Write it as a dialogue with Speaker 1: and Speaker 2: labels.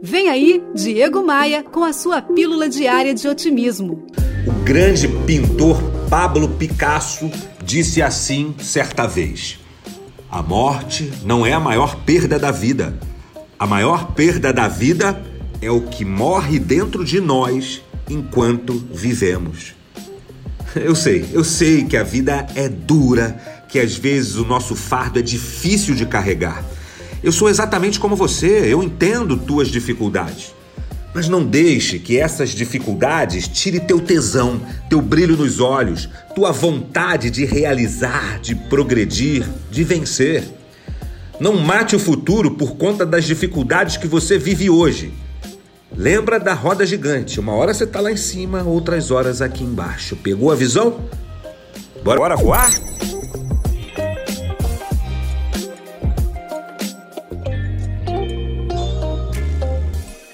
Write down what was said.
Speaker 1: Vem aí, Diego Maia, com a sua pílula diária de otimismo.
Speaker 2: O grande pintor Pablo Picasso disse assim certa vez: A morte não é a maior perda da vida. A maior perda da vida é o que morre dentro de nós enquanto vivemos. Eu sei, eu sei que a vida é dura, que às vezes o nosso fardo é difícil de carregar. Eu sou exatamente como você, eu entendo tuas dificuldades. Mas não deixe que essas dificuldades tire teu tesão, teu brilho nos olhos, tua vontade de realizar, de progredir, de vencer. Não mate o futuro por conta das dificuldades que você vive hoje. Lembra da roda gigante. Uma hora você está lá em cima, outras horas aqui embaixo. Pegou a visão? Bora, bora voar?